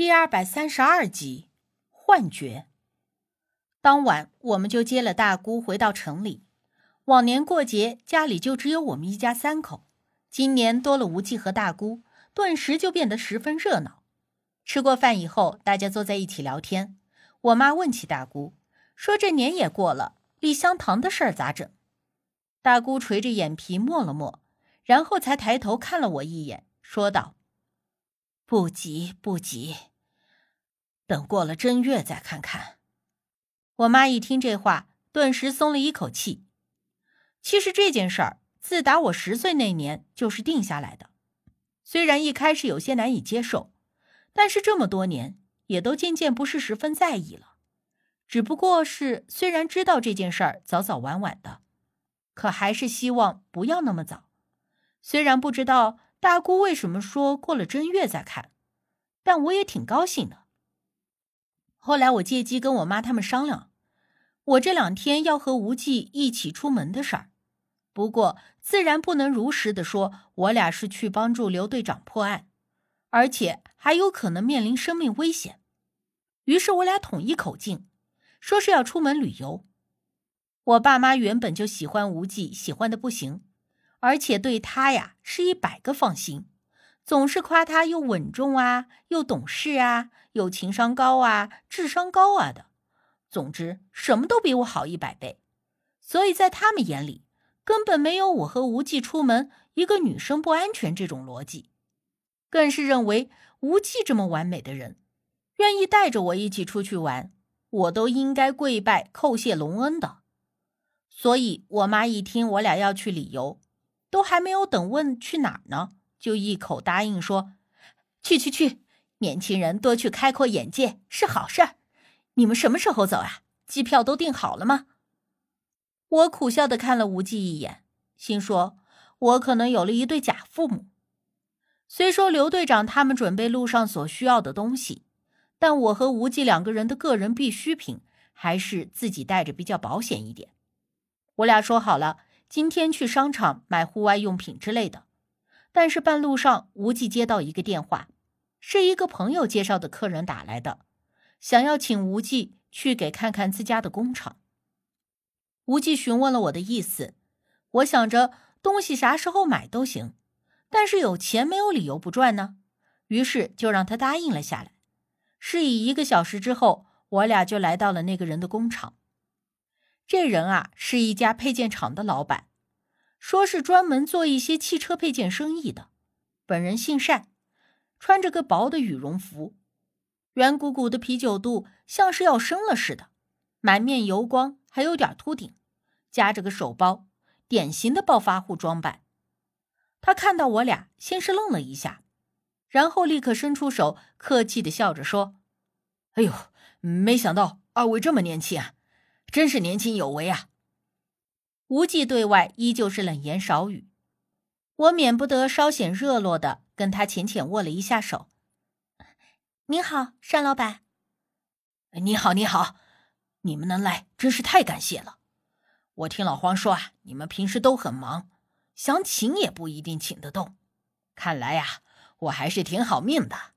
第二百三十二集，幻觉。当晚，我们就接了大姑回到城里。往年过节，家里就只有我们一家三口。今年多了无忌和大姑，顿时就变得十分热闹。吃过饭以后，大家坐在一起聊天。我妈问起大姑，说：“这年也过了，立香堂的事儿咋整？”大姑垂着眼皮默了默，然后才抬头看了我一眼，说道。不急不急，等过了正月再看看。我妈一听这话，顿时松了一口气。其实这件事儿自打我十岁那年就是定下来的，虽然一开始有些难以接受，但是这么多年也都渐渐不是十分在意了。只不过是虽然知道这件事儿早早晚晚的，可还是希望不要那么早。虽然不知道。大姑为什么说过了正月再看？但我也挺高兴的。后来我借机跟我妈他们商量，我这两天要和无忌一起出门的事儿。不过自然不能如实的说，我俩是去帮助刘队长破案，而且还有可能面临生命危险。于是我俩统一口径，说是要出门旅游。我爸妈原本就喜欢无忌，喜欢的不行。而且对他呀是一百个放心，总是夸他又稳重啊，又懂事啊，又情商高啊，智商高啊的。总之什么都比我好一百倍。所以在他们眼里，根本没有我和无忌出门一个女生不安全这种逻辑，更是认为无忌这么完美的人，愿意带着我一起出去玩，我都应该跪拜叩谢隆恩的。所以我妈一听我俩要去旅游。都还没有等问去哪儿呢，就一口答应说：“去去去，年轻人多去开阔眼界是好事儿。你们什么时候走啊？机票都订好了吗？”我苦笑的看了无忌一眼，心说：“我可能有了一对假父母。虽说刘队长他们准备路上所需要的东西，但我和无忌两个人的个人必需品还是自己带着比较保险一点。”我俩说好了。今天去商场买户外用品之类的，但是半路上无忌接到一个电话，是一个朋友介绍的客人打来的，想要请无忌去给看看自家的工厂。无忌询问了我的意思，我想着东西啥时候买都行，但是有钱没有理由不赚呢，于是就让他答应了下来。是以一个小时之后，我俩就来到了那个人的工厂。这人啊，是一家配件厂的老板，说是专门做一些汽车配件生意的。本人姓单，穿着个薄的羽绒服，圆鼓鼓的啤酒肚像是要生了似的，满面油光，还有点秃顶，夹着个手包，典型的暴发户装扮。他看到我俩，先是愣了一下，然后立刻伸出手，客气的笑着说：“哎呦，没想到二位这么年轻啊！”真是年轻有为啊！无忌对外依旧是冷言少语，我免不得稍显热络的跟他浅浅握了一下手。你好，单老板。你好，你好，你们能来真是太感谢了。我听老黄说啊，你们平时都很忙，想请也不一定请得动。看来呀，我还是挺好命的。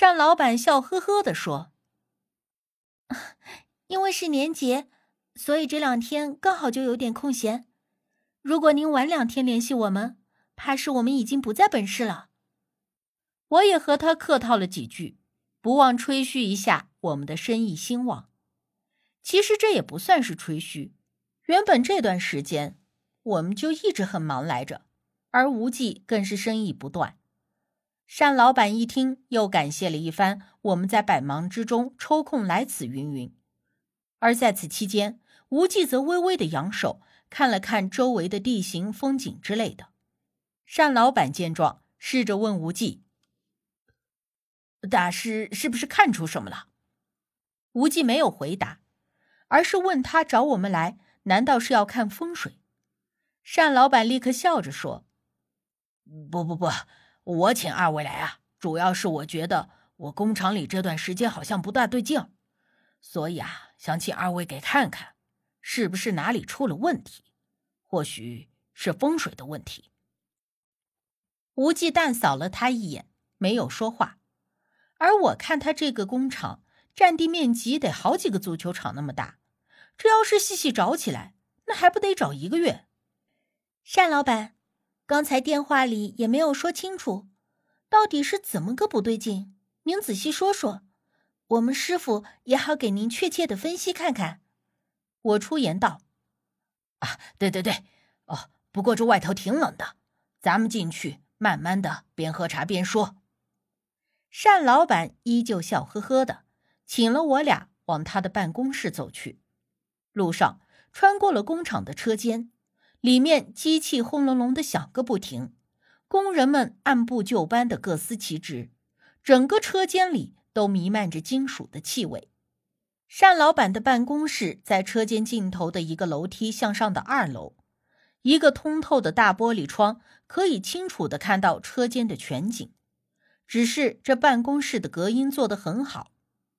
单老板笑呵呵的说。因为是年节，所以这两天刚好就有点空闲。如果您晚两天联系我们，怕是我们已经不在本市了。我也和他客套了几句，不忘吹嘘一下我们的生意兴旺。其实这也不算是吹嘘，原本这段时间我们就一直很忙来着，而无忌更是生意不断。单老板一听，又感谢了一番我们在百忙之中抽空来此云云。而在此期间，无忌则微微的扬手，看了看周围的地形、风景之类的。单老板见状，试着问无忌：“大师是不是看出什么了？”无忌没有回答，而是问他找我们来，难道是要看风水？单老板立刻笑着说：“不不不，我请二位来啊，主要是我觉得我工厂里这段时间好像不大对劲，所以啊。”想请二位给看看，是不是哪里出了问题？或许是风水的问题。无忌淡扫了他一眼，没有说话。而我看他这个工厂占地面积得好几个足球场那么大，这要是细细找起来，那还不得找一个月？单老板，刚才电话里也没有说清楚，到底是怎么个不对劲？您仔细说说，我们师傅也好给您确切的分析看看。我出言道：“啊，对对对，哦，不过这外头挺冷的，咱们进去慢慢的边喝茶边说。”单老板依旧笑呵呵的，请了我俩往他的办公室走去。路上穿过了工厂的车间，里面机器轰隆隆的响个不停，工人们按部就班的各司其职，整个车间里都弥漫着金属的气味。单老板的办公室在车间尽头的一个楼梯向上的二楼，一个通透的大玻璃窗可以清楚的看到车间的全景。只是这办公室的隔音做得很好，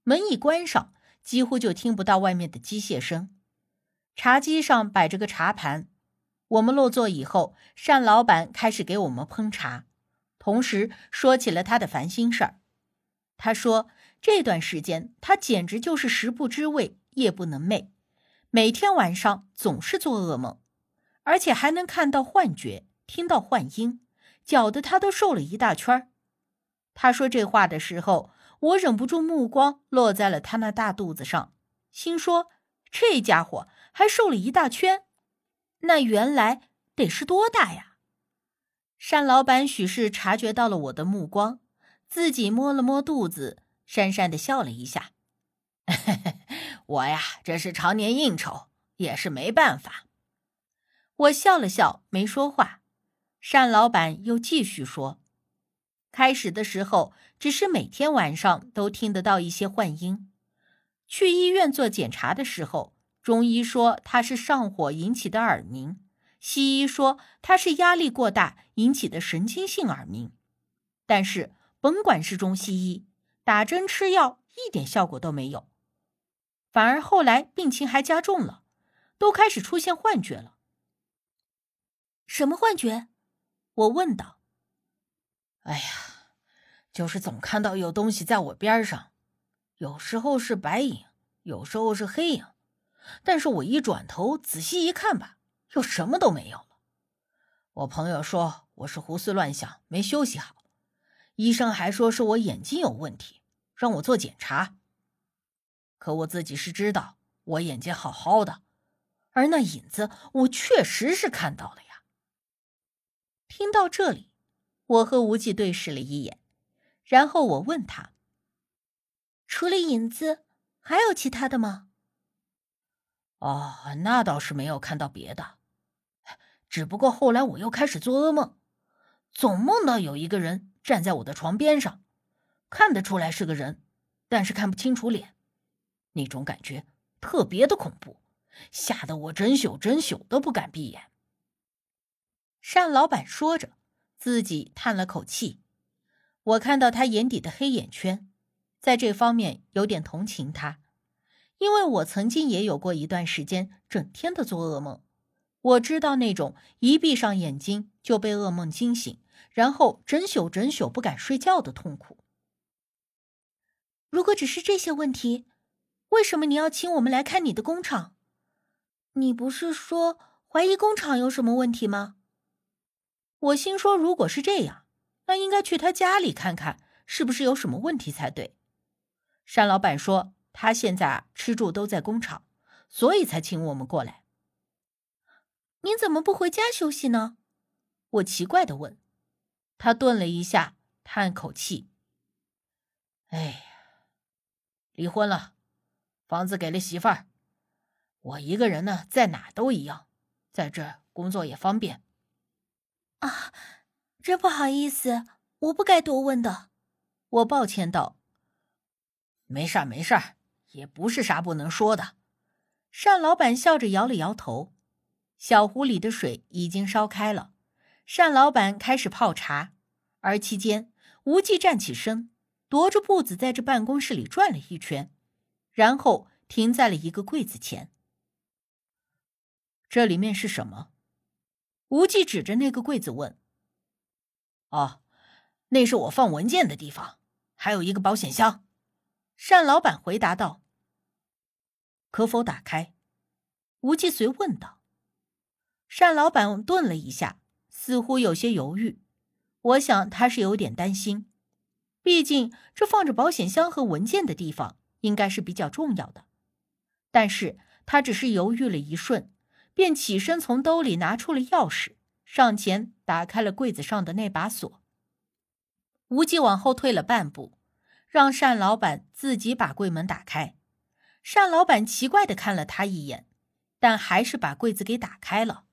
门一关上，几乎就听不到外面的机械声。茶几上摆着个茶盘，我们落座以后，单老板开始给我们烹茶，同时说起了他的烦心事儿。他说这段时间他简直就是食不知味，夜不能寐，每天晚上总是做噩梦，而且还能看到幻觉，听到幻音，搅得他都瘦了一大圈儿。他说这话的时候，我忍不住目光落在了他那大肚子上，心说这家伙还瘦了一大圈，那原来得是多大呀？单老板许是察觉到了我的目光，自己摸了摸肚子，讪讪的笑了一下：“ 我呀，这是常年应酬，也是没办法。”我笑了笑，没说话。单老板又继续说。开始的时候，只是每天晚上都听得到一些幻音。去医院做检查的时候，中医说他是上火引起的耳鸣，西医说他是压力过大引起的神经性耳鸣。但是甭管是中西医，打针吃药一点效果都没有，反而后来病情还加重了，都开始出现幻觉了。什么幻觉？我问道。哎呀，就是总看到有东西在我边上，有时候是白影，有时候是黑影，但是我一转头仔细一看吧，又什么都没有了。我朋友说我是胡思乱想，没休息好，医生还说是我眼睛有问题，让我做检查。可我自己是知道，我眼睛好好的，而那影子我确实是看到了呀。听到这里。我和无忌对视了一眼，然后我问他：“除了影子，还有其他的吗？”“哦，那倒是没有看到别的，只不过后来我又开始做噩梦，总梦到有一个人站在我的床边上，看得出来是个人，但是看不清楚脸，那种感觉特别的恐怖，吓得我整宿整宿都不敢闭眼。”单老板说着。自己叹了口气，我看到他眼底的黑眼圈，在这方面有点同情他，因为我曾经也有过一段时间整天的做噩梦，我知道那种一闭上眼睛就被噩梦惊醒，然后整宿整宿不敢睡觉的痛苦。如果只是这些问题，为什么你要请我们来看你的工厂？你不是说怀疑工厂有什么问题吗？我心说，如果是这样，那应该去他家里看看，是不是有什么问题才对。单老板说，他现在吃住都在工厂，所以才请我们过来。您怎么不回家休息呢？我奇怪的问。他顿了一下，叹口气：“哎呀，离婚了，房子给了媳妇儿，我一个人呢，在哪都一样，在这工作也方便。”啊，真不好意思，我不该多问的。我抱歉道：“没事儿，没事儿，也不是啥不能说的。”单老板笑着摇了摇头。小壶里的水已经烧开了，单老板开始泡茶，而期间无忌站起身，踱着步子在这办公室里转了一圈，然后停在了一个柜子前。这里面是什么？无忌指着那个柜子问：“哦，那是我放文件的地方，还有一个保险箱。单老板回答道：“可否打开？”吴继随问道。单老板顿了一下，似乎有些犹豫。我想他是有点担心，毕竟这放着保险箱和文件的地方应该是比较重要的。但是他只是犹豫了一瞬，便起身从兜里拿出了钥匙，上前打开了柜子上的那把锁。无忌往后退了半步，让单老板自己把柜门打开。单老板奇怪的看了他一眼，但还是把柜子给打开了。